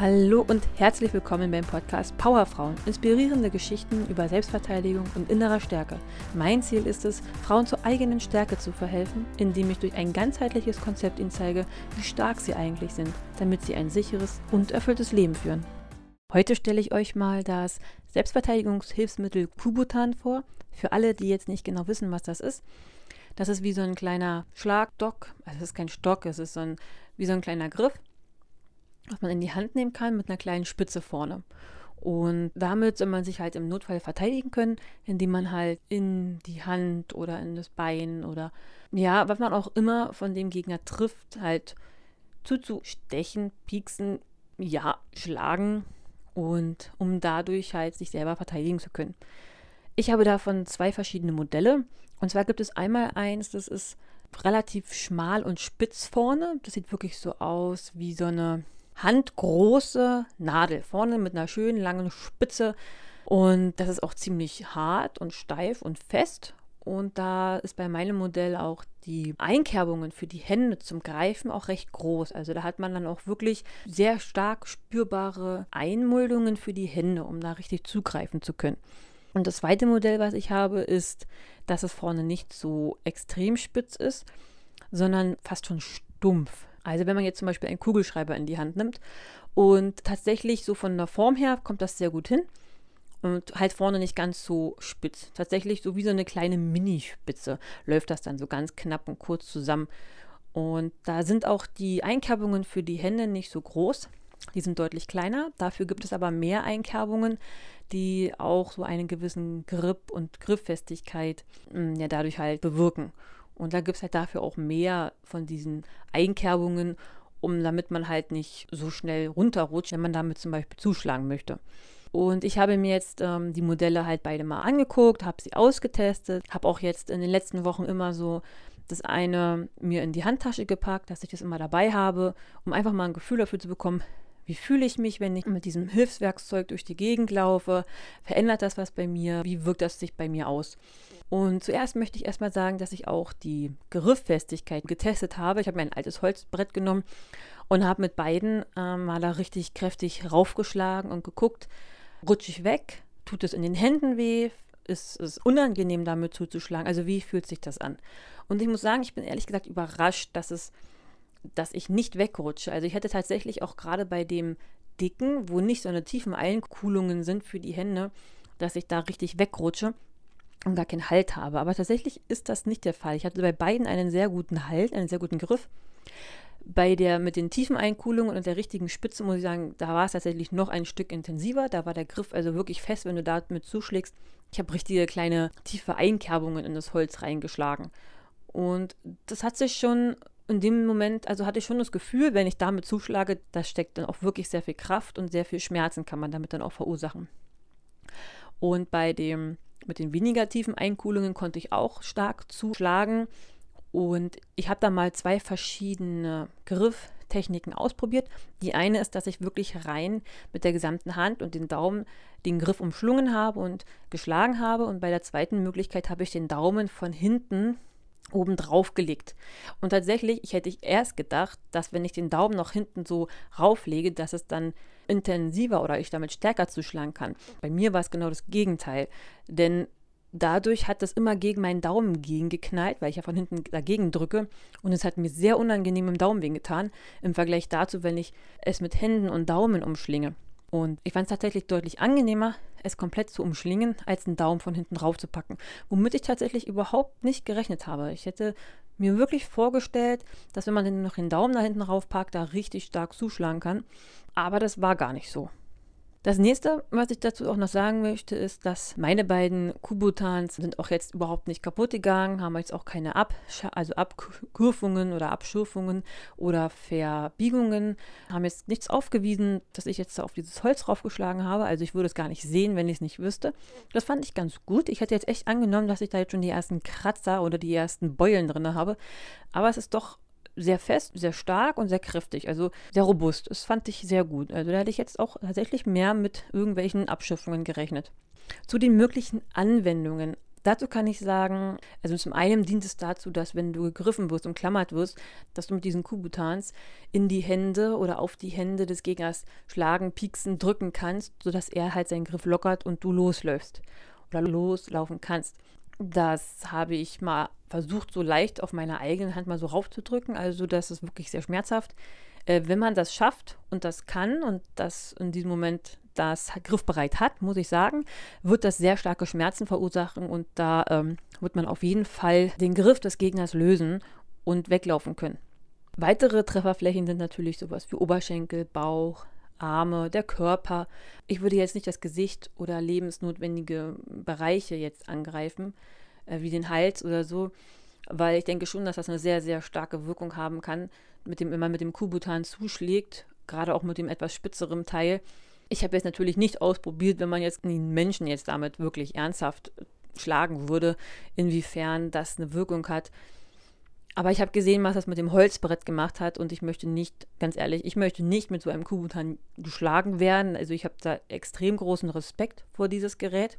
Hallo und herzlich willkommen beim Podcast Powerfrauen. Inspirierende Geschichten über Selbstverteidigung und innerer Stärke. Mein Ziel ist es, Frauen zur eigenen Stärke zu verhelfen, indem ich durch ein ganzheitliches Konzept ihnen zeige, wie stark sie eigentlich sind, damit sie ein sicheres und erfülltes Leben führen. Heute stelle ich euch mal das Selbstverteidigungshilfsmittel Kubutan vor. Für alle, die jetzt nicht genau wissen, was das ist. Das ist wie so ein kleiner Schlagdock. Also es ist kein Stock, es ist so ein, wie so ein kleiner Griff was man in die Hand nehmen kann mit einer kleinen Spitze vorne. Und damit soll man sich halt im Notfall verteidigen können, indem man halt in die Hand oder in das Bein oder ja, was man auch immer von dem Gegner trifft, halt zuzustechen, pieksen, ja, schlagen und um dadurch halt sich selber verteidigen zu können. Ich habe davon zwei verschiedene Modelle. Und zwar gibt es einmal eins, das ist relativ schmal und spitz vorne. Das sieht wirklich so aus wie so eine handgroße Nadel vorne mit einer schönen langen Spitze. Und das ist auch ziemlich hart und steif und fest. Und da ist bei meinem Modell auch die Einkerbungen für die Hände zum Greifen auch recht groß. Also da hat man dann auch wirklich sehr stark spürbare Einmuldungen für die Hände, um da richtig zugreifen zu können. Und das zweite Modell, was ich habe, ist, dass es vorne nicht so extrem spitz ist, sondern fast schon stumpf. Also wenn man jetzt zum Beispiel einen Kugelschreiber in die Hand nimmt und tatsächlich so von der Form her kommt das sehr gut hin und halt vorne nicht ganz so spitz. Tatsächlich so wie so eine kleine Minispitze läuft das dann so ganz knapp und kurz zusammen. Und da sind auch die Einkerbungen für die Hände nicht so groß. Die sind deutlich kleiner. Dafür gibt es aber mehr Einkerbungen, die auch so einen gewissen Grip und Grifffestigkeit mm, ja dadurch halt bewirken. Und da gibt es halt dafür auch mehr von diesen Einkerbungen, um damit man halt nicht so schnell runterrutscht, wenn man damit zum Beispiel zuschlagen möchte. Und ich habe mir jetzt ähm, die Modelle halt beide mal angeguckt, habe sie ausgetestet, habe auch jetzt in den letzten Wochen immer so das eine mir in die Handtasche gepackt, dass ich das immer dabei habe, um einfach mal ein Gefühl dafür zu bekommen, wie fühle ich mich, wenn ich mit diesem Hilfswerkzeug durch die Gegend laufe? Verändert das was bei mir? Wie wirkt das sich bei mir aus? Und zuerst möchte ich erstmal sagen, dass ich auch die Grifffestigkeit getestet habe. Ich habe mir ein altes Holzbrett genommen und habe mit beiden ähm, mal da richtig kräftig raufgeschlagen und geguckt, rutsche ich weg? Tut es in den Händen weh? Ist es unangenehm, damit zuzuschlagen? Also wie fühlt sich das an? Und ich muss sagen, ich bin ehrlich gesagt überrascht, dass es, dass ich nicht wegrutsche. Also ich hätte tatsächlich auch gerade bei dem dicken, wo nicht so eine tiefen Einkuhlungen sind für die Hände, dass ich da richtig wegrutsche und gar keinen Halt habe. Aber tatsächlich ist das nicht der Fall. Ich hatte bei beiden einen sehr guten Halt, einen sehr guten Griff. Bei der mit den tiefen Einkuhlungen und der richtigen Spitze muss ich sagen, da war es tatsächlich noch ein Stück intensiver. Da war der Griff also wirklich fest, wenn du damit zuschlägst. Ich habe richtige kleine tiefe Einkerbungen in das Holz reingeschlagen. Und das hat sich schon in dem Moment, also hatte ich schon das Gefühl, wenn ich damit zuschlage, da steckt dann auch wirklich sehr viel Kraft und sehr viel Schmerzen kann man damit dann auch verursachen. Und bei dem mit den weniger tiefen Einkuhlungen konnte ich auch stark zuschlagen. Und ich habe da mal zwei verschiedene Grifftechniken ausprobiert. Die eine ist, dass ich wirklich rein mit der gesamten Hand und den Daumen den Griff umschlungen habe und geschlagen habe. Und bei der zweiten Möglichkeit habe ich den Daumen von hinten oben drauf gelegt. Und tatsächlich, ich hätte erst gedacht, dass wenn ich den Daumen noch hinten so rauflege, dass es dann intensiver oder ich damit stärker zuschlagen kann. Bei mir war es genau das Gegenteil, denn dadurch hat das immer gegen meinen Daumen gegengeknallt, weil ich ja von hinten dagegen drücke und es hat mir sehr unangenehm im Daumen getan im Vergleich dazu, wenn ich es mit Händen und Daumen umschlinge. Und ich fand es tatsächlich deutlich angenehmer, es komplett zu umschlingen, als einen Daumen von hinten rauf zu packen. Womit ich tatsächlich überhaupt nicht gerechnet habe. Ich hätte mir wirklich vorgestellt, dass wenn man dann noch den Daumen da hinten raufpackt, da richtig stark zuschlagen kann. Aber das war gar nicht so. Das nächste, was ich dazu auch noch sagen möchte, ist, dass meine beiden Kubutans sind auch jetzt überhaupt nicht kaputt gegangen, haben jetzt auch keine Ab also Abkurvungen oder Abschürfungen oder Verbiegungen, haben jetzt nichts aufgewiesen, dass ich jetzt auf dieses Holz draufgeschlagen habe. Also ich würde es gar nicht sehen, wenn ich es nicht wüsste. Das fand ich ganz gut. Ich hätte jetzt echt angenommen, dass ich da jetzt schon die ersten Kratzer oder die ersten Beulen drin habe. Aber es ist doch sehr fest, sehr stark und sehr kräftig, also sehr robust. Das fand ich sehr gut. Also da hätte ich jetzt auch tatsächlich mehr mit irgendwelchen Abschiffungen gerechnet. Zu den möglichen Anwendungen. Dazu kann ich sagen, also zum einen dient es dazu, dass wenn du gegriffen wirst, umklammert wirst, dass du mit diesen Kubutans in die Hände oder auf die Hände des Gegners schlagen, pieksen, drücken kannst, sodass er halt seinen Griff lockert und du losläufst oder loslaufen kannst. Das habe ich mal versucht, so leicht auf meiner eigenen Hand mal so raufzudrücken, also das ist wirklich sehr schmerzhaft. Äh, wenn man das schafft und das kann und das in diesem Moment das griffbereit hat, muss ich sagen, wird das sehr starke Schmerzen verursachen und da ähm, wird man auf jeden Fall den Griff des Gegners lösen und weglaufen können. Weitere Trefferflächen sind natürlich sowas wie Oberschenkel, Bauch, Arme, der Körper. Ich würde jetzt nicht das Gesicht oder lebensnotwendige Bereiche jetzt angreifen, äh, wie den Hals oder so, weil ich denke schon, dass das eine sehr, sehr starke Wirkung haben kann, mit dem, wenn man mit dem Kubutan zuschlägt, gerade auch mit dem etwas spitzeren Teil. Ich habe jetzt natürlich nicht ausprobiert, wenn man jetzt einen Menschen jetzt damit wirklich ernsthaft schlagen würde, inwiefern das eine Wirkung hat. Aber ich habe gesehen, was das mit dem Holzbrett gemacht hat und ich möchte nicht, ganz ehrlich, ich möchte nicht mit so einem Kubutan geschlagen werden. Also ich habe da extrem großen Respekt vor dieses Gerät.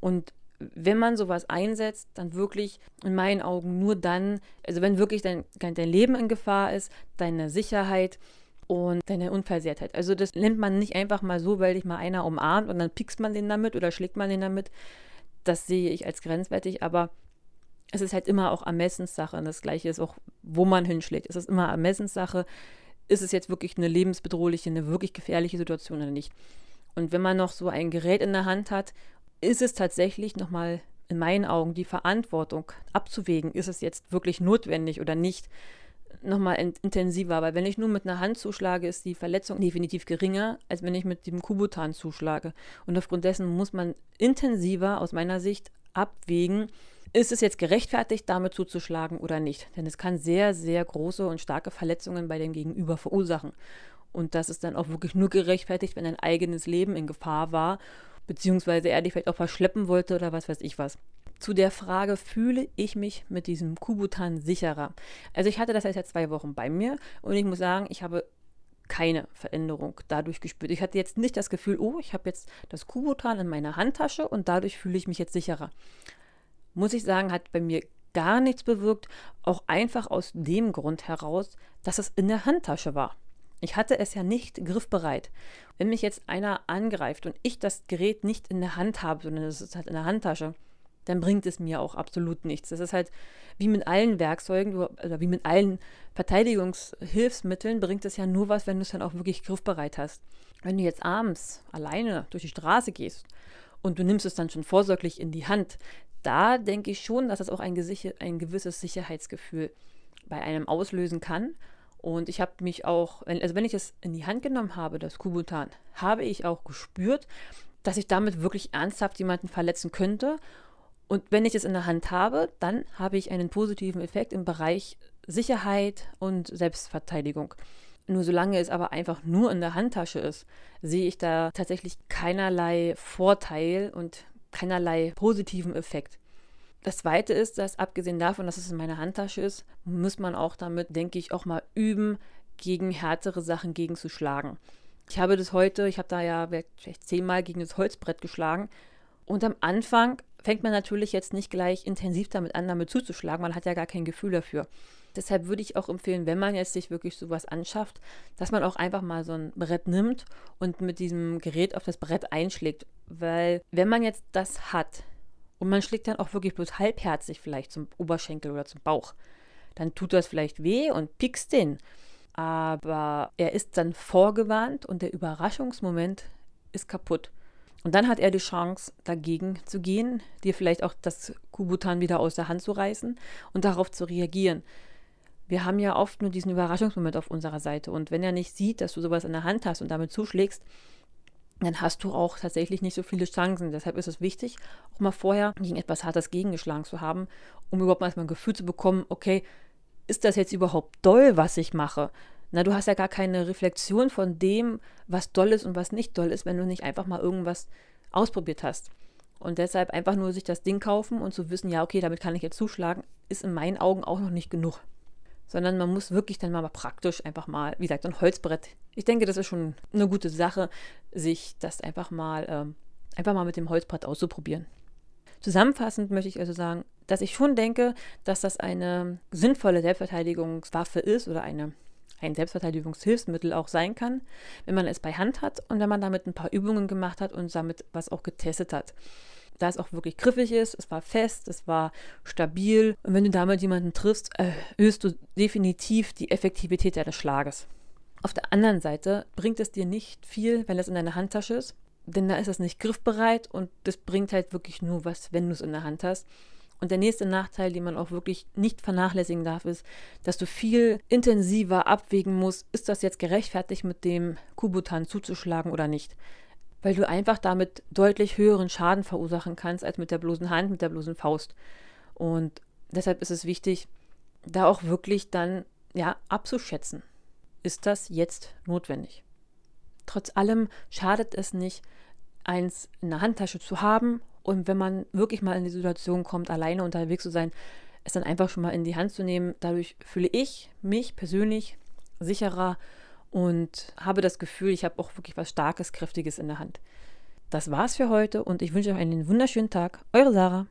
Und wenn man sowas einsetzt, dann wirklich in meinen Augen nur dann, also wenn wirklich dein, dein Leben in Gefahr ist, deine Sicherheit und deine Unversehrtheit. Also das nimmt man nicht einfach mal so, weil dich mal einer umarmt und dann piekst man den damit oder schlägt man den damit. Das sehe ich als grenzwertig, aber es ist halt immer auch Ermessenssache. Und das Gleiche ist auch, wo man hinschlägt. Es ist immer Ermessenssache. Ist es jetzt wirklich eine lebensbedrohliche, eine wirklich gefährliche Situation oder nicht? Und wenn man noch so ein Gerät in der Hand hat, ist es tatsächlich nochmal in meinen Augen die Verantwortung abzuwägen, ist es jetzt wirklich notwendig oder nicht, nochmal in intensiver. Weil wenn ich nur mit einer Hand zuschlage, ist die Verletzung definitiv geringer, als wenn ich mit dem Kubutan zuschlage. Und aufgrund dessen muss man intensiver aus meiner Sicht abwägen, ist es jetzt gerechtfertigt, damit zuzuschlagen oder nicht? Denn es kann sehr, sehr große und starke Verletzungen bei dem Gegenüber verursachen. Und das ist dann auch wirklich nur gerechtfertigt, wenn ein eigenes Leben in Gefahr war, beziehungsweise er dich vielleicht auch verschleppen wollte oder was weiß ich was. Zu der Frage, fühle ich mich mit diesem Kubutan sicherer? Also ich hatte das jetzt ja zwei Wochen bei mir und ich muss sagen, ich habe keine Veränderung dadurch gespürt. Ich hatte jetzt nicht das Gefühl, oh, ich habe jetzt das Kubutan in meiner Handtasche und dadurch fühle ich mich jetzt sicherer muss ich sagen, hat bei mir gar nichts bewirkt, auch einfach aus dem Grund heraus, dass es in der Handtasche war. Ich hatte es ja nicht griffbereit. Wenn mich jetzt einer angreift und ich das Gerät nicht in der Hand habe, sondern es ist halt in der Handtasche, dann bringt es mir auch absolut nichts. Das ist halt wie mit allen Werkzeugen oder wie mit allen Verteidigungshilfsmitteln bringt es ja nur was, wenn du es dann auch wirklich griffbereit hast. Wenn du jetzt abends alleine durch die Straße gehst und du nimmst es dann schon vorsorglich in die Hand, da denke ich schon, dass das auch ein, ein gewisses Sicherheitsgefühl bei einem auslösen kann. Und ich habe mich auch, also wenn ich es in die Hand genommen habe, das Kubutan, habe ich auch gespürt, dass ich damit wirklich ernsthaft jemanden verletzen könnte. Und wenn ich es in der Hand habe, dann habe ich einen positiven Effekt im Bereich Sicherheit und Selbstverteidigung. Nur solange es aber einfach nur in der Handtasche ist, sehe ich da tatsächlich keinerlei Vorteil und keinerlei positiven Effekt. Das zweite ist, dass abgesehen davon, dass es in meiner Handtasche ist, muss man auch damit, denke ich, auch mal üben, gegen härtere Sachen gegenzuschlagen. Ich habe das heute, ich habe da ja vielleicht zehnmal gegen das Holzbrett geschlagen. Und am Anfang fängt man natürlich jetzt nicht gleich intensiv damit an, damit zuzuschlagen. Man hat ja gar kein Gefühl dafür. Deshalb würde ich auch empfehlen, wenn man jetzt sich wirklich sowas anschafft, dass man auch einfach mal so ein Brett nimmt und mit diesem Gerät auf das Brett einschlägt. Weil wenn man jetzt das hat und man schlägt dann auch wirklich bloß halbherzig vielleicht zum Oberschenkel oder zum Bauch, dann tut das vielleicht weh und piekst den. Aber er ist dann vorgewarnt und der Überraschungsmoment ist kaputt. Und dann hat er die Chance, dagegen zu gehen, dir vielleicht auch das Kubutan wieder aus der Hand zu reißen und darauf zu reagieren wir haben ja oft nur diesen Überraschungsmoment auf unserer Seite. Und wenn er nicht sieht, dass du sowas in der Hand hast und damit zuschlägst, dann hast du auch tatsächlich nicht so viele Chancen. Deshalb ist es wichtig, auch mal vorher gegen etwas Hartes gegengeschlagen zu haben, um überhaupt mal ein Gefühl zu bekommen, okay, ist das jetzt überhaupt doll, was ich mache? Na, du hast ja gar keine Reflexion von dem, was doll ist und was nicht doll ist, wenn du nicht einfach mal irgendwas ausprobiert hast. Und deshalb einfach nur sich das Ding kaufen und zu wissen, ja, okay, damit kann ich jetzt zuschlagen, ist in meinen Augen auch noch nicht genug sondern man muss wirklich dann mal praktisch einfach mal, wie gesagt, ein Holzbrett. Ich denke, das ist schon eine gute Sache, sich das einfach mal, ähm, einfach mal mit dem Holzbrett auszuprobieren. Zusammenfassend möchte ich also sagen, dass ich schon denke, dass das eine sinnvolle Selbstverteidigungswaffe ist oder eine, ein Selbstverteidigungshilfsmittel auch sein kann, wenn man es bei Hand hat und wenn man damit ein paar Übungen gemacht hat und damit was auch getestet hat. Da es auch wirklich griffig ist, es war fest, es war stabil und wenn du damit jemanden triffst, erhöhst du definitiv die Effektivität deines Schlages. Auf der anderen Seite bringt es dir nicht viel, wenn es in deiner Handtasche ist, denn da ist es nicht griffbereit und das bringt halt wirklich nur was, wenn du es in der Hand hast. Und der nächste Nachteil, den man auch wirklich nicht vernachlässigen darf, ist, dass du viel intensiver abwägen musst, ist das jetzt gerechtfertigt, mit dem Kubutan zuzuschlagen oder nicht. Weil du einfach damit deutlich höheren Schaden verursachen kannst als mit der bloßen Hand, mit der bloßen Faust. Und deshalb ist es wichtig, da auch wirklich dann ja abzuschätzen. Ist das jetzt notwendig? Trotz allem schadet es nicht, eins in der Handtasche zu haben und wenn man wirklich mal in die Situation kommt, alleine unterwegs zu sein, es dann einfach schon mal in die Hand zu nehmen. Dadurch fühle ich mich persönlich sicherer und habe das Gefühl, ich habe auch wirklich was Starkes, Kräftiges in der Hand. Das war's für heute und ich wünsche euch einen wunderschönen Tag. Eure Sarah.